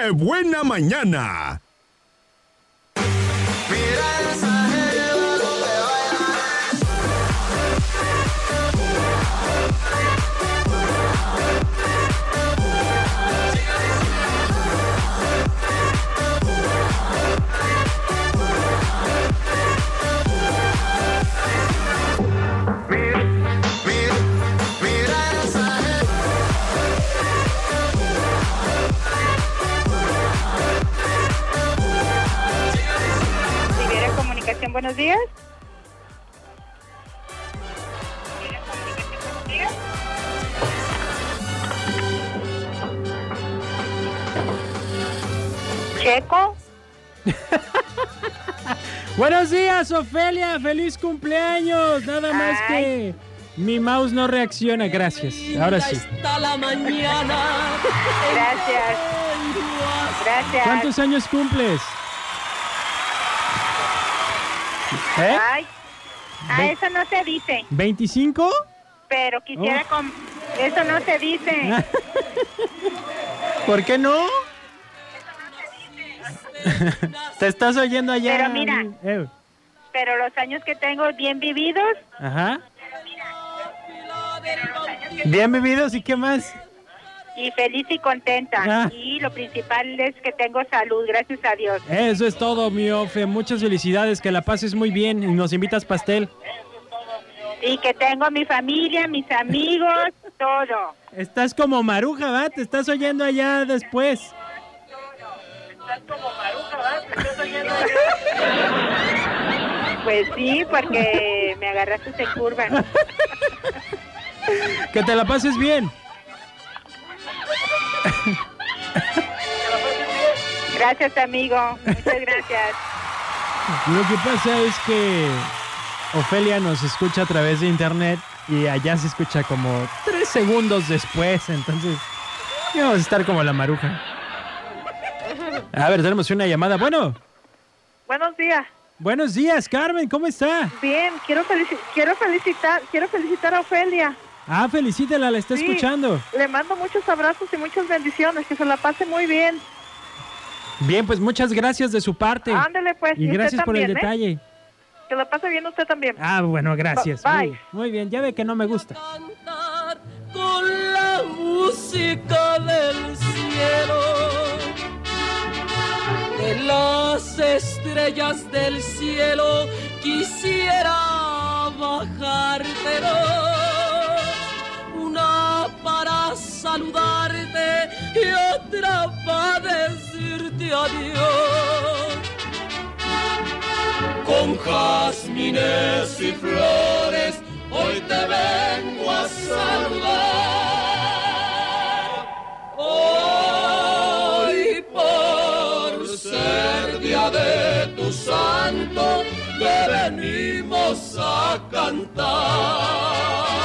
¡Qué buena mañana! Buenos días. Checo, Buenos días, Ofelia. Feliz cumpleaños. Nada más que mi mouse no reacciona. Gracias. Ahora sí. Hasta la mañana. gracias. Gracias. ¿Cuántos años cumples? ¿Eh? Ay, ah, eso no se dice, ¿25? pero quisiera Oh. com- Eso no se dice. ¿Por qué no? Te estás oyendo allá. Pero mira. Eh, Pero los años que tengo bien vividos, Ajá. Bien vividos y qué más. Y feliz y contenta. Ah. Y lo principal es que tengo salud, gracias a Dios. Eso es todo, mi Ofe. Muchas felicidades. Que la pases muy bien y nos invitas pastel. Y que tengo mi familia, mis amigos, todo. Estás como maruja, ¿va? Te estás oyendo allá después. Pues sí, porque me agarraste en curva. Que te la pases bien. Gracias, amigo. Muchas gracias. Lo que pasa es que Ofelia nos escucha a través de internet y allá se escucha como tres segundos después, entonces vamos a estar como la maruja. A ver, tenemos una llamada. Bueno, Buenos días. buenos días, Carmen, ¿cómo está? Bien, quiero, felici- quiero felicitar quiero felicitar a Ofelia. Ah, felicítela, la está Sí, escuchando. Le mando muchos abrazos y muchas bendiciones, que se la pase muy bien. Bien, pues muchas gracias de su parte. Ándele pues. Y gracias por el ¿eh? detalle. Que la pase bien usted también. Ah, bueno, gracias. Bye. Muy, muy bien, ya ve que no me gusta. Con la música del cielo. De las estrellas del cielo quisiera bajártelo. Saludarte y otra para decirte adiós. Con jazmines y flores hoy te vengo a saludar. Hoy por ser día de tu santo te venimos a cantar.